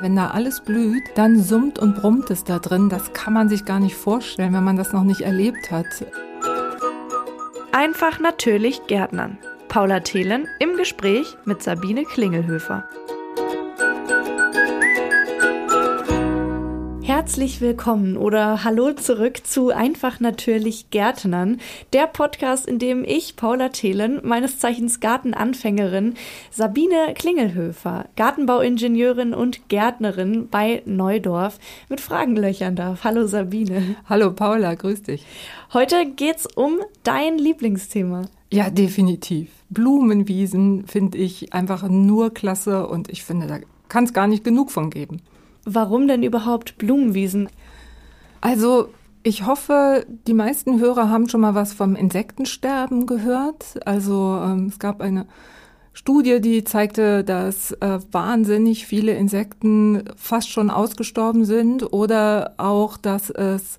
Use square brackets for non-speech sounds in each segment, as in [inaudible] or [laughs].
Wenn da alles blüht, dann summt und brummt es da drin. Das kann man sich gar nicht vorstellen, wenn man das noch nicht erlebt hat. Einfach natürlich Gärtnern. Paula Thelen im Gespräch mit Sabine Klingelhöfer. Herzlich willkommen oder hallo zurück zu Einfach natürlich Gärtnern, der Podcast, in dem ich, Paula Thelen, meines Zeichens Gartenanfängerin, Sabine Klingelhöfer, Gartenbauingenieurin und Gärtnerin bei Neudorf, mit Fragen löchern darf. Hallo Sabine. Hallo Paula, grüß dich. Heute geht's um dein Lieblingsthema. Ja, definitiv. Blumenwiesen finde ich einfach nur klasse und ich finde, da kann es gar nicht genug von geben. Warum denn überhaupt Blumenwiesen? Also ich hoffe, die meisten Hörer haben schon mal was vom Insektensterben gehört. Also ähm, es gab eine Studie, die zeigte, dass äh, wahnsinnig viele Insekten fast schon ausgestorben sind oder auch, dass es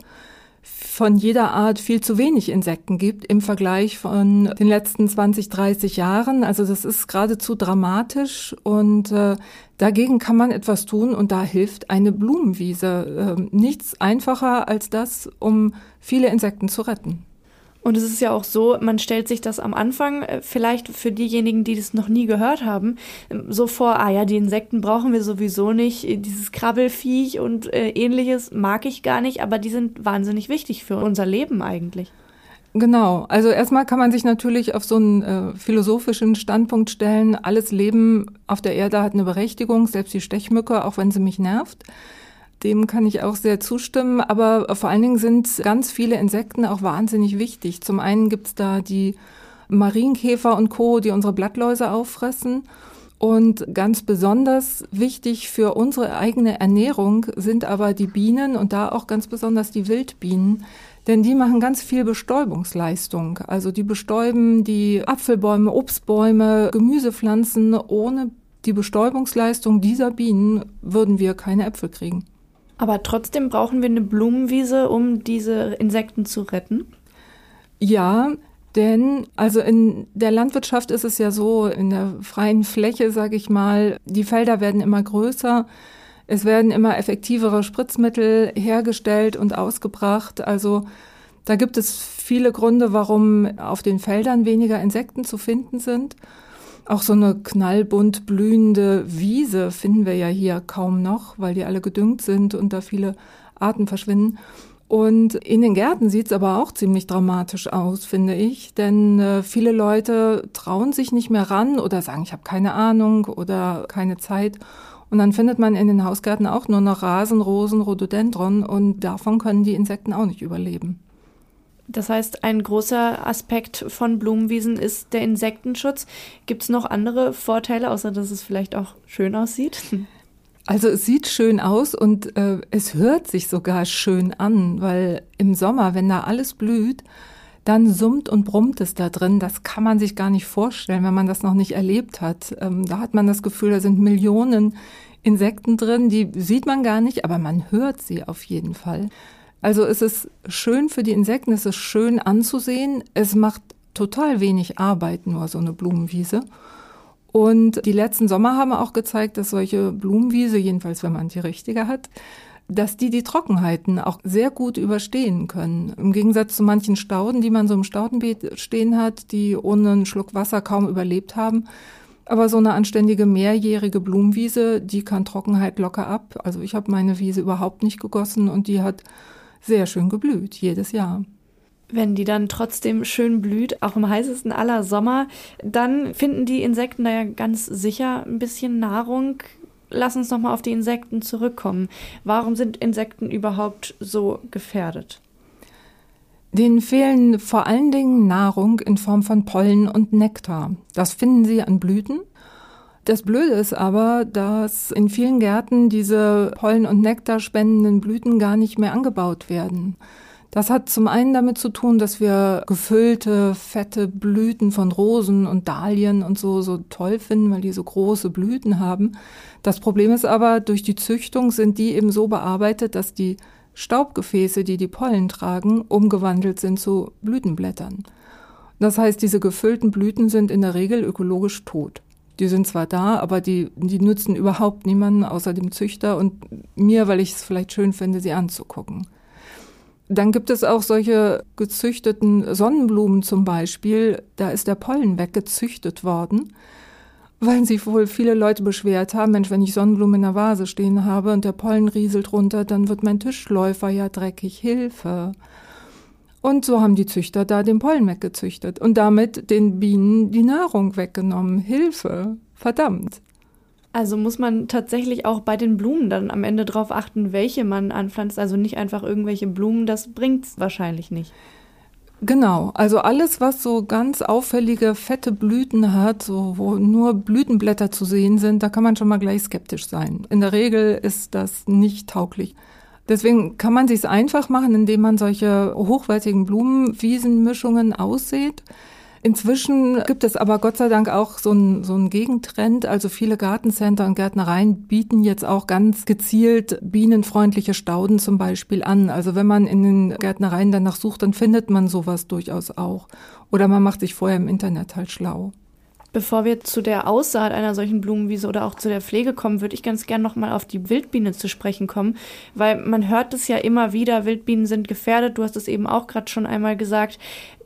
von jeder Art viel zu wenig Insekten gibt im Vergleich von den letzten 20, 30 Jahren. Also das ist geradezu dramatisch und äh, dagegen kann man etwas tun und da hilft eine Blumenwiese. Äh, nichts einfacher als das, um viele Insekten zu retten. Und es ist ja auch so, man stellt sich das am Anfang, äh, vielleicht für diejenigen, die das noch nie gehört haben, ähm, so vor, ah ja, die Insekten brauchen wir sowieso nicht, äh, dieses Krabbelfiech und äh, ähnliches mag ich gar nicht, aber die sind wahnsinnig wichtig für unser Leben eigentlich. Genau, also erstmal kann man sich natürlich auf so einen äh, philosophischen Standpunkt stellen, alles Leben auf der Erde hat eine Berechtigung, selbst die Stechmücke, auch wenn sie mich nervt. Dem kann ich auch sehr zustimmen, aber vor allen Dingen sind ganz viele Insekten auch wahnsinnig wichtig. Zum einen gibt's da die Marienkäfer und Co., die unsere Blattläuse auffressen. Und ganz besonders wichtig für unsere eigene Ernährung sind aber die Bienen und da auch ganz besonders die Wildbienen. Denn die machen ganz viel Bestäubungsleistung. Also die bestäuben die Apfelbäume, Obstbäume, Gemüsepflanzen. Ohne die Bestäubungsleistung dieser Bienen würden wir keine Äpfel kriegen. Aber trotzdem brauchen wir eine Blumenwiese, um diese Insekten zu retten? Ja, denn also in der Landwirtschaft ist es ja so, in der freien Fläche, sage ich mal, die Felder werden immer größer. Es werden immer effektivere Spritzmittel hergestellt und ausgebracht. Also da gibt es viele Gründe, warum auf den Feldern weniger Insekten zu finden sind. Auch so eine knallbunt blühende Wiese finden wir ja hier kaum noch, weil die alle gedüngt sind und da viele Arten verschwinden. Und in den Gärten sieht's aber auch ziemlich dramatisch aus, finde ich. Denn äh, viele Leute trauen sich nicht mehr ran oder sagen, ich habe keine Ahnung oder keine Zeit. Und dann findet man in den Hausgärten auch nur noch Rasen, Rosen, Rhododendron und davon können die Insekten auch nicht überleben. Das heißt, ein großer Aspekt von Blumenwiesen ist der Insektenschutz. Gibt es noch andere Vorteile, außer dass es vielleicht auch schön aussieht? [laughs] Also es sieht schön aus und äh, es hört sich sogar schön an, weil im Sommer, wenn da alles blüht, dann summt und brummt es da drin. Das kann man sich gar nicht vorstellen, wenn man das noch nicht erlebt hat. Ähm, da hat man das Gefühl, da sind Millionen Insekten drin, die sieht man gar nicht, aber man hört sie auf jeden Fall. Also es ist schön für die Insekten, es ist schön anzusehen. Es macht total wenig Arbeit, nur so eine Blumenwiese. Und die letzten Sommer haben auch gezeigt, dass solche Blumenwiese, jedenfalls wenn man die richtige hat, dass die die Trockenheiten auch sehr gut überstehen können. Im Gegensatz zu manchen Stauden, die man so im Staudenbeet stehen hat, die ohne einen Schluck Wasser kaum überlebt haben. Aber so eine anständige mehrjährige Blumenwiese, die kann Trockenheit locker ab. Also ich habe meine Wiese überhaupt nicht gegossen und die hat sehr schön geblüht, jedes Jahr. Wenn die dann trotzdem schön blüht, auch im heißesten aller Sommer, dann finden die Insekten da ja ganz sicher ein bisschen Nahrung. Lass uns nochmal auf die Insekten zurückkommen. Warum sind Insekten überhaupt so gefährdet? Denen fehlen vor allen Dingen Nahrung in Form von Pollen und Nektar. Das finden sie an Blüten das Blöde ist aber, dass in vielen Gärten diese Pollen- und Nektar spendenden Blüten gar nicht mehr angebaut werden. Das hat zum einen damit zu tun, dass wir gefüllte, fette Blüten von Rosen und Dahlien und so so toll finden, weil die so große Blüten haben. Das Problem ist aber, durch die Züchtung sind die eben so bearbeitet, dass die Staubgefäße, die die Pollen tragen, umgewandelt sind zu Blütenblättern. Das heißt, diese gefüllten Blüten sind in der Regel ökologisch tot. Die sind zwar da, aber die, die nützen überhaupt niemanden außer dem Züchter und mir, weil ich es vielleicht schön finde, sie anzugucken. Dann gibt es auch solche gezüchteten Sonnenblumen zum Beispiel. Da ist der Pollen weggezüchtet worden, weil sich wohl viele Leute beschwert haben, Mensch, wenn ich Sonnenblumen in der Vase stehen habe und der Pollen rieselt runter, dann wird mein Tischläufer ja dreckig. Hilfe. Und so haben die Züchter da den Pollen weggezüchtet und damit den Bienen die Nahrung weggenommen. Hilfe. Verdammt. Also muss man tatsächlich auch bei den Blumen dann am Ende darauf achten, welche man anpflanzt. Also nicht einfach irgendwelche Blumen, das bringt es wahrscheinlich nicht. Genau, also alles, was so ganz auffällige, fette Blüten hat, so, wo nur Blütenblätter zu sehen sind, da kann man schon mal gleich skeptisch sein. In der Regel ist das nicht tauglich. Deswegen kann man sich einfach machen, indem man solche hochwertigen Blumenwiesenmischungen aussät. Inzwischen gibt es aber Gott sei Dank auch so einen so einen Gegentrend. Also viele Gartencenter und Gärtnereien bieten jetzt auch ganz gezielt bienenfreundliche Stauden zum Beispiel an. Also wenn man in den Gärtnereien danach sucht, dann findet man sowas durchaus auch. Oder man macht sich vorher im Internet halt schlau. Bevor wir zu der Aussaat einer solchen Blumenwiese oder auch zu der Pflege kommen, würde ich ganz gern nochmal auf die Wildbiene zu sprechen kommen, weil man hört es ja immer wieder, Wildbienen sind gefährdet. Du hast es eben auch gerade schon einmal gesagt.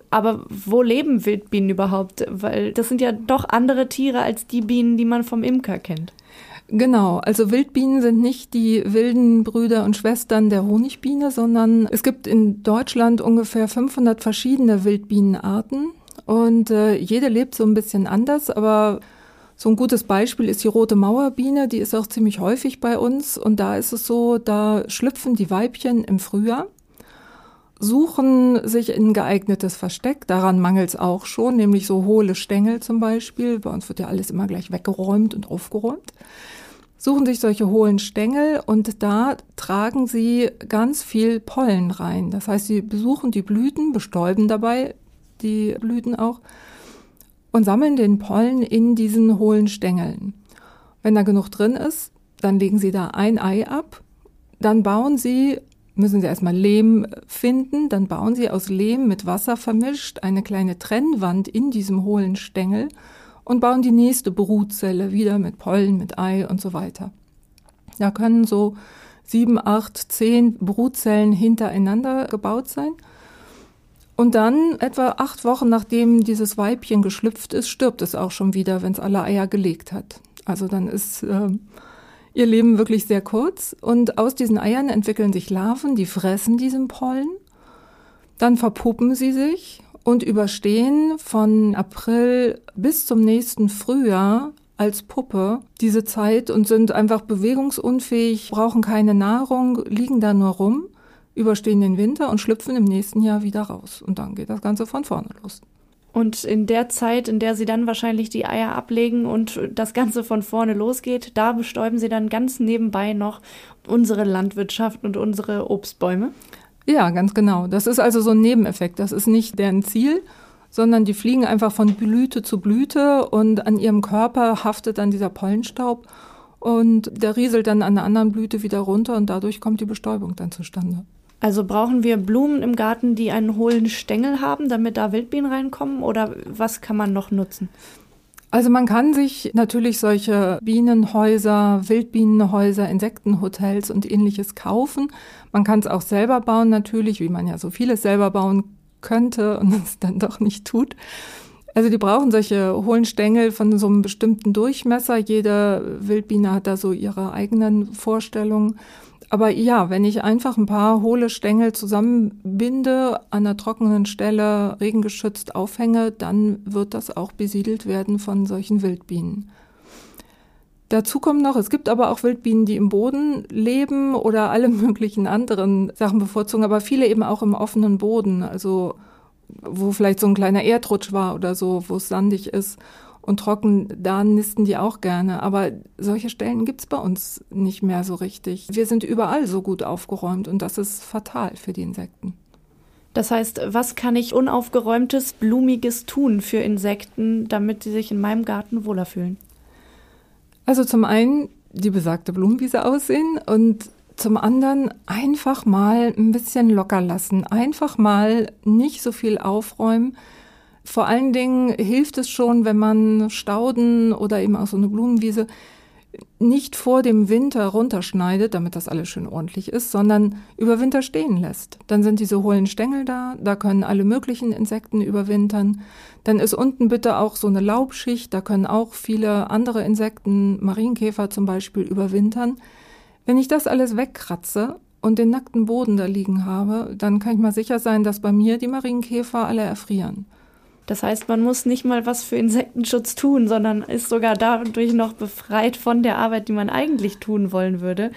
Aber wo leben Wildbienen überhaupt? Weil das sind ja doch andere Tiere als die Bienen, die man vom Imker kennt. Genau, also Wildbienen sind nicht die wilden Brüder und Schwestern der Honigbiene, sondern es gibt in Deutschland ungefähr 500 verschiedene Wildbienenarten und äh, jede lebt so ein bisschen anders, aber so ein gutes Beispiel ist die rote Mauerbiene, die ist auch ziemlich häufig bei uns und da ist es so, da schlüpfen die Weibchen im Frühjahr suchen sich ein geeignetes Versteck. Daran mangelt es auch schon, nämlich so hohle Stängel zum Beispiel. Bei uns wird ja alles immer gleich weggeräumt und aufgeräumt. Suchen sich solche hohlen Stängel und da tragen sie ganz viel Pollen rein. Das heißt, sie besuchen die Blüten, bestäuben dabei die Blüten auch und sammeln den Pollen in diesen hohlen Stängeln. Wenn da genug drin ist, dann legen sie da ein Ei ab. Dann bauen sie müssen Sie erstmal Lehm finden, dann bauen Sie aus Lehm mit Wasser vermischt eine kleine Trennwand in diesem hohlen Stängel und bauen die nächste Brutzelle wieder mit Pollen, mit Ei und so weiter. Da können so sieben, acht, zehn Brutzellen hintereinander gebaut sein. Und dann, etwa acht Wochen nachdem dieses Weibchen geschlüpft ist, stirbt es auch schon wieder, wenn es alle Eier gelegt hat. Also dann ist äh, ihr Leben wirklich sehr kurz. Und aus diesen Eiern entwickeln sich Larven, die fressen diesen Pollen, dann verpuppen sie sich und überstehen von April bis zum nächsten Frühjahr als Puppe diese Zeit und sind einfach bewegungsunfähig, brauchen keine Nahrung, liegen da nur rum, überstehen den Winter und schlüpfen im nächsten Jahr wieder raus. Und dann geht das Ganze von vorne los. Und in der Zeit, in der sie dann wahrscheinlich die Eier ablegen und das Ganze von vorne losgeht, da bestäuben sie dann ganz nebenbei noch unsere Landwirtschaft und unsere Obstbäume. Ja, ganz genau. Das ist also so ein Nebeneffekt. Das ist nicht deren Ziel, sondern die fliegen einfach von Blüte zu Blüte und an ihrem Körper haftet dann dieser Pollenstaub und der rieselt dann an der anderen Blüte wieder runter und dadurch kommt die Bestäubung dann zustande. Also brauchen wir Blumen im Garten, die einen hohlen Stängel haben, damit da Wildbienen reinkommen? Oder was kann man noch nutzen? Also man kann sich natürlich solche Bienenhäuser, Wildbienenhäuser, Insektenhotels und ähnliches kaufen. Man kann es auch selber bauen natürlich, wie man ja so vieles selber bauen könnte und [laughs] es dann doch nicht tut. Also die brauchen solche hohlen Stängel von so einem bestimmten Durchmesser. Jede Wildbiene hat da so ihre eigenen Vorstellungen. Aber ja, wenn ich einfach ein paar hohle Stängel zusammenbinde, an einer trockenen Stelle regengeschützt aufhänge, dann wird das auch besiedelt werden von solchen Wildbienen. Dazu kommt noch, es gibt aber auch Wildbienen, die im Boden leben oder alle [laughs] möglichen anderen Sachen bevorzugen, aber viele eben auch im offenen Boden, also wo vielleicht so ein kleiner Erdrutsch war oder so, wo es sandig ist und trocken, da nisten die auch gerne. Aber solche Stellen gibt's bei uns nicht mehr so richtig. Wir sind überall so gut aufgeräumt und das ist fatal für die Insekten. Das heißt, was kann ich unaufgeräumtes, blumiges tun für Insekten, damit sie sich in meinem Garten wohler fühlen? Also zum einen die besagte Blumenwiese aussehen und zum anderen einfach mal ein bisschen locker lassen, einfach mal nicht so viel aufräumen, vor allen Dingen hilft es schon, wenn man Stauden oder eben auch so eine Blumenwiese nicht vor dem Winter runterschneidet, damit das alles schön ordentlich ist, sondern über Winter stehen lässt. Dann sind diese hohlen Stängel da, da können alle möglichen Insekten überwintern. Dann ist unten bitte auch so eine Laubschicht, da können auch viele andere Insekten, Marienkäfer zum Beispiel, überwintern. Wenn ich das alles wegkratze und den nackten Boden da liegen habe, dann kann ich mal sicher sein, dass bei mir die Marienkäfer alle erfrieren. Das heißt, man muss nicht mal was für Insektenschutz tun, sondern ist sogar dadurch noch befreit von der Arbeit, die man eigentlich tun wollen würde.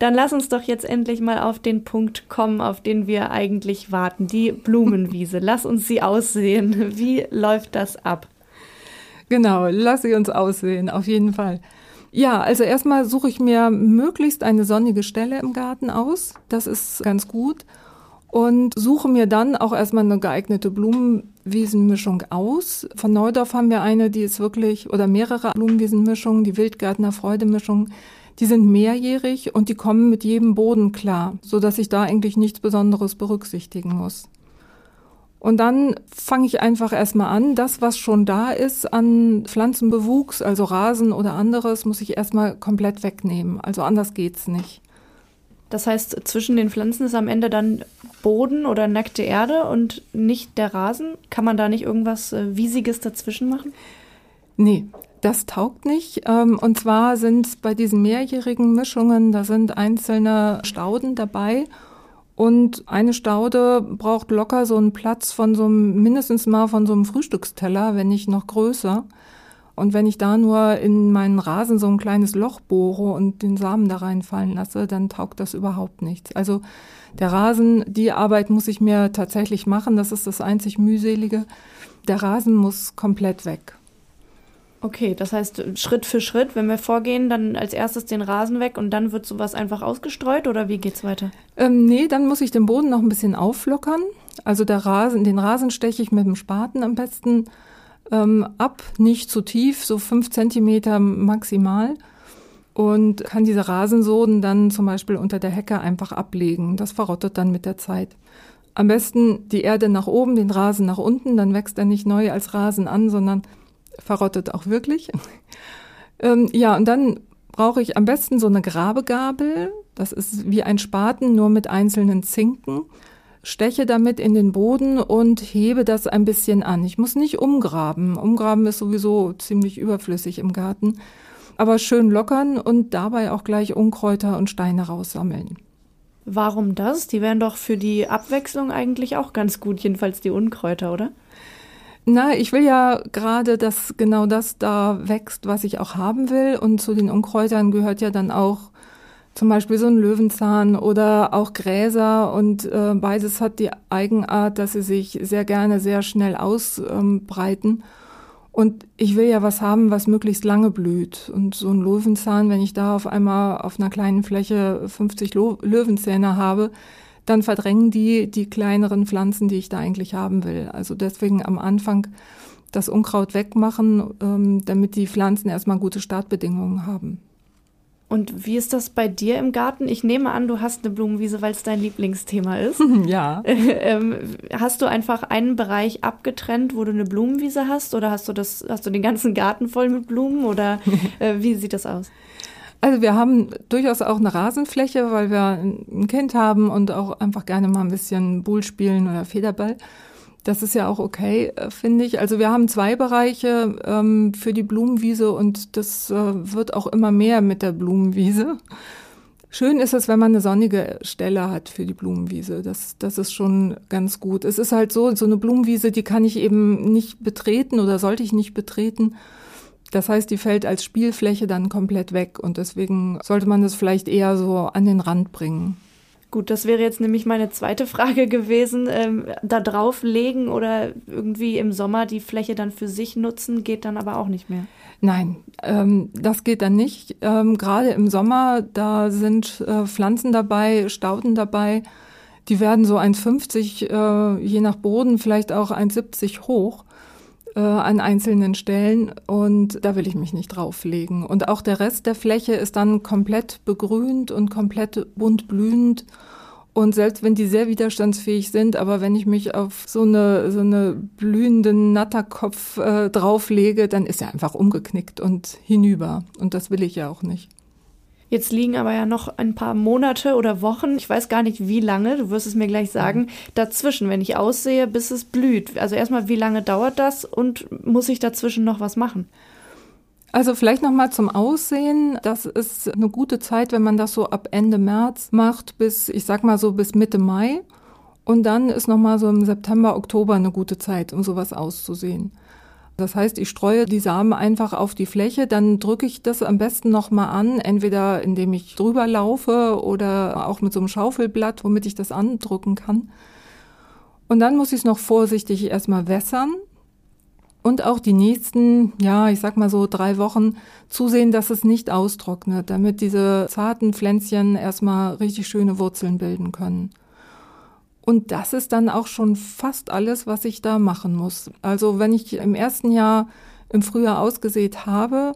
Dann lass uns doch jetzt endlich mal auf den Punkt kommen, auf den wir eigentlich warten, die Blumenwiese. lass uns sie aussehen. Wie läuft das ab? Genau, lass sie uns aussehen, auf jeden Fall. Ja, also erstmal suche ich mir möglichst eine sonnige Stelle im Garten aus. Das ist ganz gut und suche mir dann auch erstmal eine geeignete Blumenwiesenmischung aus. Von Neudorf haben wir eine, die ist wirklich, oder mehrere Blumenwiesenmischungen, die Wildgärtner Freudemischung. Die sind mehrjährig und die kommen mit jedem Boden klar, so dass ich da eigentlich nichts Besonderes berücksichtigen muss. Und dann fange ich einfach erstmal an, das, was schon da ist an Pflanzenbewuchs, also Rasen oder anderes, muss ich erstmal komplett wegnehmen. Also anders geht's nicht. Das heißt, zwischen den Pflanzen ist am Ende dann Boden oder nackte Erde und nicht der Rasen. Kann man da nicht irgendwas äh, Wiesiges dazwischen machen? Nee, das taugt nicht. Ähm, und zwar sind bei diesen mehrjährigen Mischungen, da sind einzelne Stauden dabei. Und eine Staude braucht locker so einen Platz von so einem, mindestens mal von so einem Frühstücksteller, wenn nicht noch größer. Und wenn ich da nur in meinen Rasen so ein kleines Loch bohre und den Samen da reinfallen lasse, dann taugt das überhaupt nichts. Also der Rasen, die Arbeit muss ich mir tatsächlich machen. Das ist das einzig mühselige. Der Rasen muss komplett weg. Okay, das heißt Schritt für Schritt, wenn wir vorgehen, dann als erstes den Rasen weg und dann wird sowas einfach ausgestreut oder wie geht's weiter? Ähm, nee, dann muss ich den Boden noch ein bisschen auflockern. Also der Rasen, den Rasen steche ich mit dem Spaten am besten ähm, ab, nicht zu tief, so fünf Zentimeter maximal und kann diese Rasensoden dann zum Beispiel unter der Hecke einfach ablegen. Das verrottet dann mit der Zeit. Am besten die Erde nach oben, den Rasen nach unten, dann wächst er nicht neu als Rasen an, sondern verrottet auch wirklich. [laughs] ähm, ja, und dann brauche ich am besten so eine Grabegabel. Das ist wie ein Spaten, nur mit einzelnen Zinken steche damit in den Boden und hebe das ein bisschen an. Ich muss nicht umgraben. Umgraben ist sowieso ziemlich überflüssig im Garten. Aber schön lockern und dabei auch gleich Unkräuter und Steine raussammeln. Warum das? Die wären doch für die Abwechslung eigentlich auch ganz gut, jedenfalls die Unkräuter, oder? Na, ich will ja gerade, dass genau das da wächst, was ich auch haben will. Und zu den Unkräutern gehört ja dann auch zum Beispiel so ein Löwenzahn oder auch Gräser und äh, beides hat die Eigenart, dass sie sich sehr gerne sehr schnell ausbreiten. Und ich will ja was haben, was möglichst lange blüht. Und so ein Löwenzahn, wenn ich da auf einmal auf einer kleinen Fläche 50 Lo Löwenzähne habe, dann verdrängen die die kleineren Pflanzen, die ich da eigentlich haben will. Also deswegen am Anfang das Unkraut wegmachen, ähm, damit die Pflanzen erstmal gute Startbedingungen haben. Und wie ist das bei dir im Garten? Ich nehme an, du hast eine Blumenwiese, weil es dein Lieblingsthema ist. [laughs] Ja. [laughs] ähm, hast du einfach einen Bereich abgetrennt, wo du eine Blumenwiese hast, oder hast du das, hast du den ganzen Garten voll mit Blumen oder [laughs] äh, wie sieht das aus? Also wir haben durchaus auch eine Rasenfläche, weil wir ein Kind haben und auch einfach gerne mal ein bisschen Bull spielen oder Federball. Das ist ja auch okay, äh, finde ich. Also wir haben zwei Bereiche ähm, für die Blumenwiese und das äh, wird auch immer mehr mit der Blumenwiese. Schön ist es, wenn man eine sonnige Stelle hat für die Blumenwiese. Das, das ist schon ganz gut. Es ist halt so, so eine Blumenwiese, die kann ich eben nicht betreten oder sollte ich nicht betreten. Das heißt, die fällt als Spielfläche dann komplett weg und deswegen sollte man das vielleicht eher so an den Rand bringen. Gut, das wäre jetzt nämlich meine zweite Frage gewesen. Ähm, da drauf legen oder irgendwie im Sommer die Fläche dann für sich nutzen, geht dann aber auch nicht mehr. Nein, ähm, das geht dann nicht. Ähm, Gerade im Sommer, da sind äh, Pflanzen dabei, Stauden dabei. Die werden so 1,50, äh, je nach Boden, vielleicht auch 1,70 hoch äh, an einzelnen Stellen und da will ich mich nicht drauflegen. Und auch der Rest der Fläche ist dann komplett begrünt und komplett bunt blühend Und selbst wenn die sehr widerstandsfähig sind, aber wenn ich mich auf so eine, so eine blühenden Natterkopf äh, drauflege, dann ist er einfach umgeknickt und hinüber. Und das will ich ja auch nicht. Jetzt liegen aber ja noch ein paar Monate oder Wochen, ich weiß gar nicht wie lange, du wirst es mir gleich sagen, mhm. dazwischen, wenn ich aussehe, bis es blüht. Also erstmal, wie lange dauert das und muss ich dazwischen noch was machen? Also vielleicht noch mal zum Aussehen. Das ist eine gute Zeit, wenn man das so ab Ende März macht bis, ich sag mal so bis Mitte Mai. Und dann ist noch mal so im September, Oktober eine gute Zeit, um sowas auszusehen. Das heißt, ich streue die Samen einfach auf die Fläche, dann drücke ich das am besten noch mal an, entweder indem ich drüber laufe oder auch mit so einem Schaufelblatt, womit ich das andrücken kann. Und dann muss ich es noch vorsichtig erstmal wässern und auch die nächsten, ja, ich sag mal so drei Wochen zusehen, dass es nicht austrocknet, damit diese zarten Pflänzchen erstmal richtig schöne Wurzeln bilden können. Und das ist dann auch schon fast alles, was ich da machen muss. Also wenn ich im ersten Jahr im Frühjahr ausgesät habe,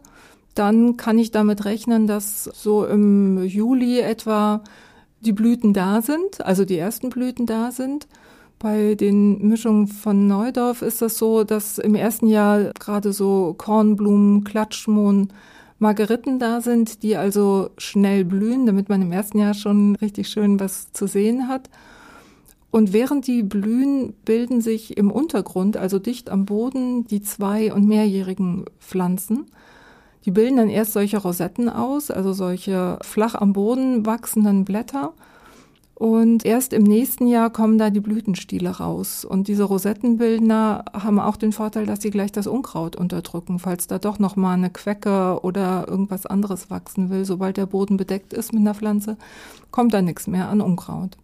dann kann ich damit rechnen, dass so im Juli etwa die Blüten da sind, also die ersten Blüten da sind. Bei den Mischungen von Neudorf ist das so, dass im ersten Jahr gerade so Kornblumen, Klatschmohn, Margeriten da sind, die also schnell blühen, damit man im ersten Jahr schon richtig schön was zu sehen hat. Und während die blühen, bilden sich im Untergrund, also dicht am Boden, die zwei- und mehrjährigen Pflanzen. Die bilden dann erst solche Rosetten aus, also solche flach am Boden wachsenden Blätter. Und erst im nächsten Jahr kommen da die Blütenstiele raus. Und diese Rosettenbildner haben auch den Vorteil, dass sie gleich das Unkraut unterdrücken, falls da doch noch mal eine Quecke oder irgendwas anderes wachsen will. Sobald der Boden bedeckt ist mit einer Pflanze, kommt da nichts mehr an Unkraut.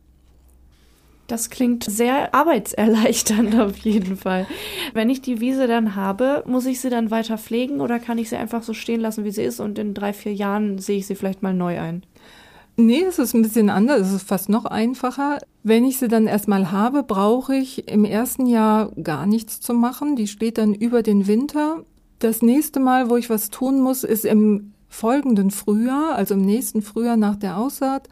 Das klingt sehr arbeitserleichternd auf jeden Fall. Wenn ich die Wiese dann habe, muss ich sie dann weiter pflegen oder kann ich sie einfach so stehen lassen, wie sie ist und in drei, vier Jahren sehe ich sie vielleicht mal neu ein? Nee, es ist ein bisschen anders. Es ist fast noch einfacher. Wenn ich sie dann erstmal habe, brauche ich im ersten Jahr gar nichts zu machen. Die steht dann über den Winter. Das nächste Mal, wo ich was tun muss, ist im folgenden Frühjahr, also im nächsten Frühjahr nach der Aussaat.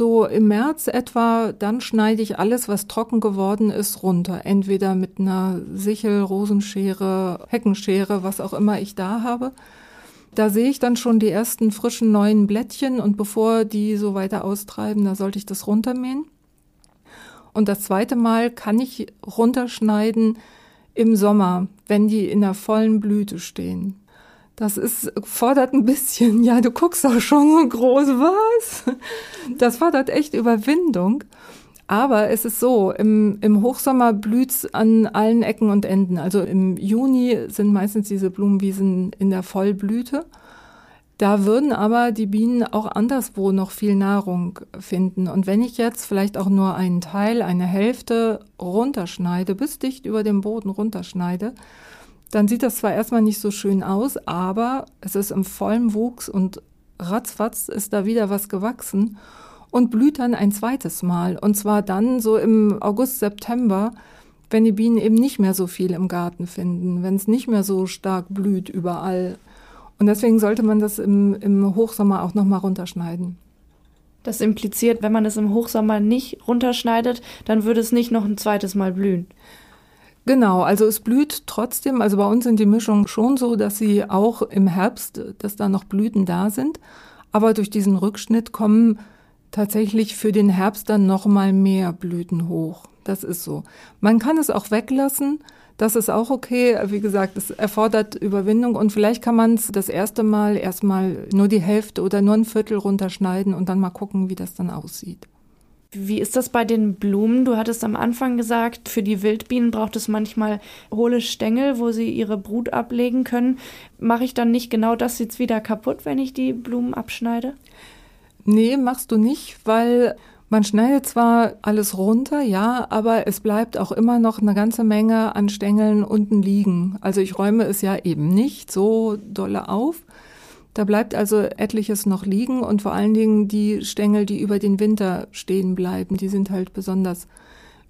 So im März etwa, dann schneide ich alles, was trocken geworden ist, runter. Entweder mit einer Sichel, Rosenschere, Heckenschere, was auch immer ich da habe. Da sehe ich dann schon die ersten frischen neuen Blättchen und bevor die so weiter austreiben, da sollte ich das runtermähen. Und das zweite Mal kann ich runterschneiden im Sommer, wenn die in der vollen Blüte stehen. Das ist, fordert ein bisschen, ja, du guckst auch schon so groß, was? Das fordert echt Überwindung. Aber es ist so, im, im Hochsommer blüht's an allen Ecken und Enden. Also im Juni sind meistens diese Blumenwiesen in der Vollblüte. Da würden aber die Bienen auch anderswo noch viel Nahrung finden. Und wenn ich jetzt vielleicht auch nur einen Teil, eine Hälfte runterschneide, bis dicht über dem Boden runterschneide, dann sieht das zwar erstmal nicht so schön aus, aber es ist im vollen Wuchs und ratzfatz ist da wieder was gewachsen und blüht dann ein zweites Mal. Und zwar dann so im August, September, wenn die Bienen eben nicht mehr so viel im Garten finden, wenn es nicht mehr so stark blüht überall. Und deswegen sollte man das im, im Hochsommer auch nochmal runterschneiden. Das impliziert, wenn man es im Hochsommer nicht runterschneidet, dann würde es nicht noch ein zweites Mal blühen. Genau, also es blüht trotzdem, also bei uns sind die Mischungen schon so, dass sie auch im Herbst, dass da noch Blüten da sind. Aber durch diesen Rückschnitt kommen tatsächlich für den Herbst dann noch mal mehr Blüten hoch. Das ist so. Man kann es auch weglassen. Das ist auch okay. Wie gesagt, es erfordert Überwindung und vielleicht kann man es das erste Mal erstmal nur die Hälfte oder nur ein Viertel runterschneiden und dann mal gucken, wie das dann aussieht. Wie ist das bei den Blumen? Du hattest am Anfang gesagt, für die Wildbienen braucht es manchmal hohle Stängel, wo sie ihre Brut ablegen können. Mache ich dann nicht genau das jetzt wieder kaputt, wenn ich die Blumen abschneide? Nee, machst du nicht, weil man schneidet zwar alles runter, ja, aber es bleibt auch immer noch eine ganze Menge an Stängeln unten liegen. Also ich räume es ja eben nicht so dolle auf. Da bleibt also etliches noch liegen und vor allen Dingen die Stängel, die über den Winter stehen bleiben, die sind halt besonders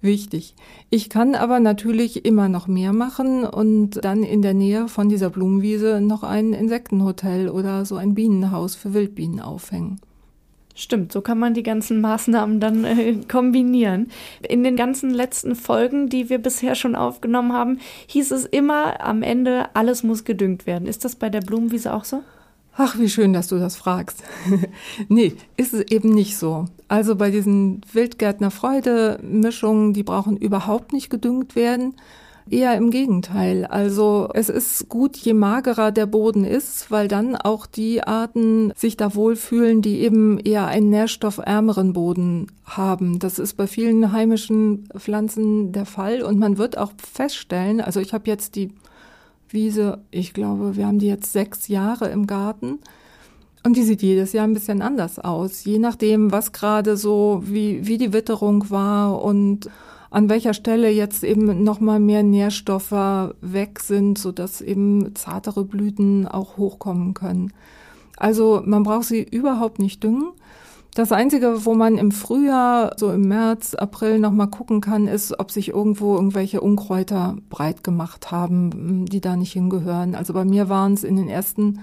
wichtig. Ich kann aber natürlich immer noch mehr machen und dann in der Nähe von dieser Blumenwiese noch ein Insektenhotel oder so ein Bienenhaus für Wildbienen aufhängen. Stimmt, so kann man die ganzen Maßnahmen dann äh, kombinieren. In den ganzen letzten Folgen, die wir bisher schon aufgenommen haben, hieß es immer am Ende, alles muss gedüngt werden. Ist das bei der Blumenwiese auch so? Ach, wie schön, dass du das fragst. [laughs] nee, ist es eben nicht so. Also bei diesen Wildgärtner-Freude-Mischungen, die brauchen überhaupt nicht gedüngt werden. Eher im Gegenteil. Also es ist gut, je magerer der Boden ist, weil dann auch die Arten sich da wohlfühlen, die eben eher einen nährstoffärmeren Boden haben. Das ist bei vielen heimischen Pflanzen der Fall und man wird auch feststellen, also ich habe jetzt die Wiese, ich glaube, wir haben die jetzt sechs Jahre im Garten. Und die sieht jedes Jahr ein bisschen anders aus, je nachdem, was gerade so, wie, wie die Witterung war und an welcher Stelle jetzt eben nochmal mehr Nährstoffe weg sind, sodass eben zartere Blüten auch hochkommen können. Also man braucht sie überhaupt nicht düngen. Das Einzige, wo man im Frühjahr, so im März, April nochmal gucken kann, ist, ob sich irgendwo irgendwelche Unkräuter breit gemacht haben, die da nicht hingehören. Also bei mir waren es in den ersten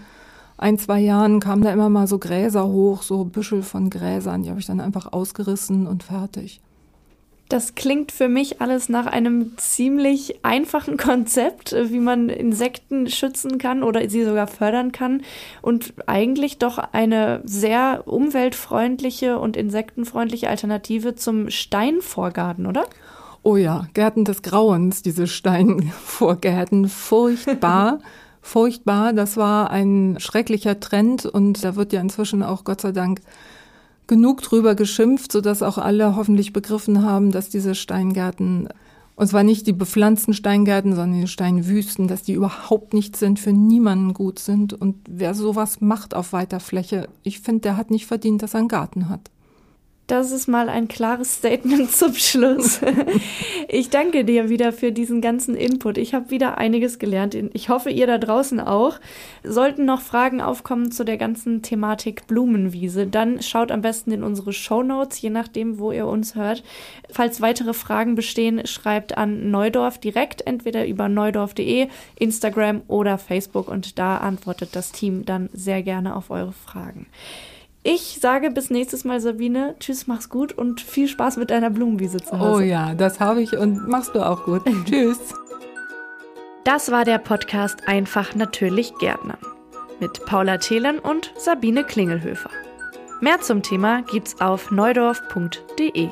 ein, zwei Jahren kamen da immer mal so Gräser hoch, so Büschel von Gräsern, die habe ich dann einfach ausgerissen und fertig. Das klingt für mich alles nach einem ziemlich einfachen [laughs] Konzept, äh, wie man Insekten schützen kann oder sie sogar fördern kann und eigentlich doch eine sehr umweltfreundliche und insektenfreundliche Alternative zum Steinvorgarten, oder? Oh ja, Gärten des Grauens, diese Steinvorgärten, furchtbar. [laughs] furchtbar, das war ein schrecklicher Trend und da wird ja inzwischen auch Gott sei Dank genug drüber geschimpft, sodass auch alle hoffentlich begriffen haben, dass diese Steingärten, und zwar nicht die bepflanzten Steingärten, sondern die Steinwüsten, dass die überhaupt nicht sind, für niemanden gut sind. Und wer sowas macht auf weiter Fläche, ich finde, der hat nicht verdient, dass er einen Garten hat. Das ist mal ein klares Statement [laughs] zum Schluss. Ich danke dir wieder für diesen ganzen Input. Ich habe wieder einiges gelernt. Ich hoffe, ihr da draußen auch. Sollten noch Fragen aufkommen zu der ganzen Thematik Blumenwiese, dann schaut am besten in unsere Show Notes, je nachdem, wo ihr uns hört. Falls weitere Fragen bestehen, schreibt an Neudorf direkt, entweder über neudorf.de, Instagram oder Facebook und da antwortet das Team dann sehr gerne auf eure Fragen. Ich sage bis nächstes Mal, Sabine. Tschüss, mach's gut und viel Spaß mit deiner Blumenwiese zu Hause. Oh ja, das habe ich und machst du auch gut. [laughs] Tschüss. Das war der Podcast Einfach natürlich Gärtnern mit Paula Thelen und Sabine Klingelhöfer. Mehr zum Thema gibt's auf neudorf.de.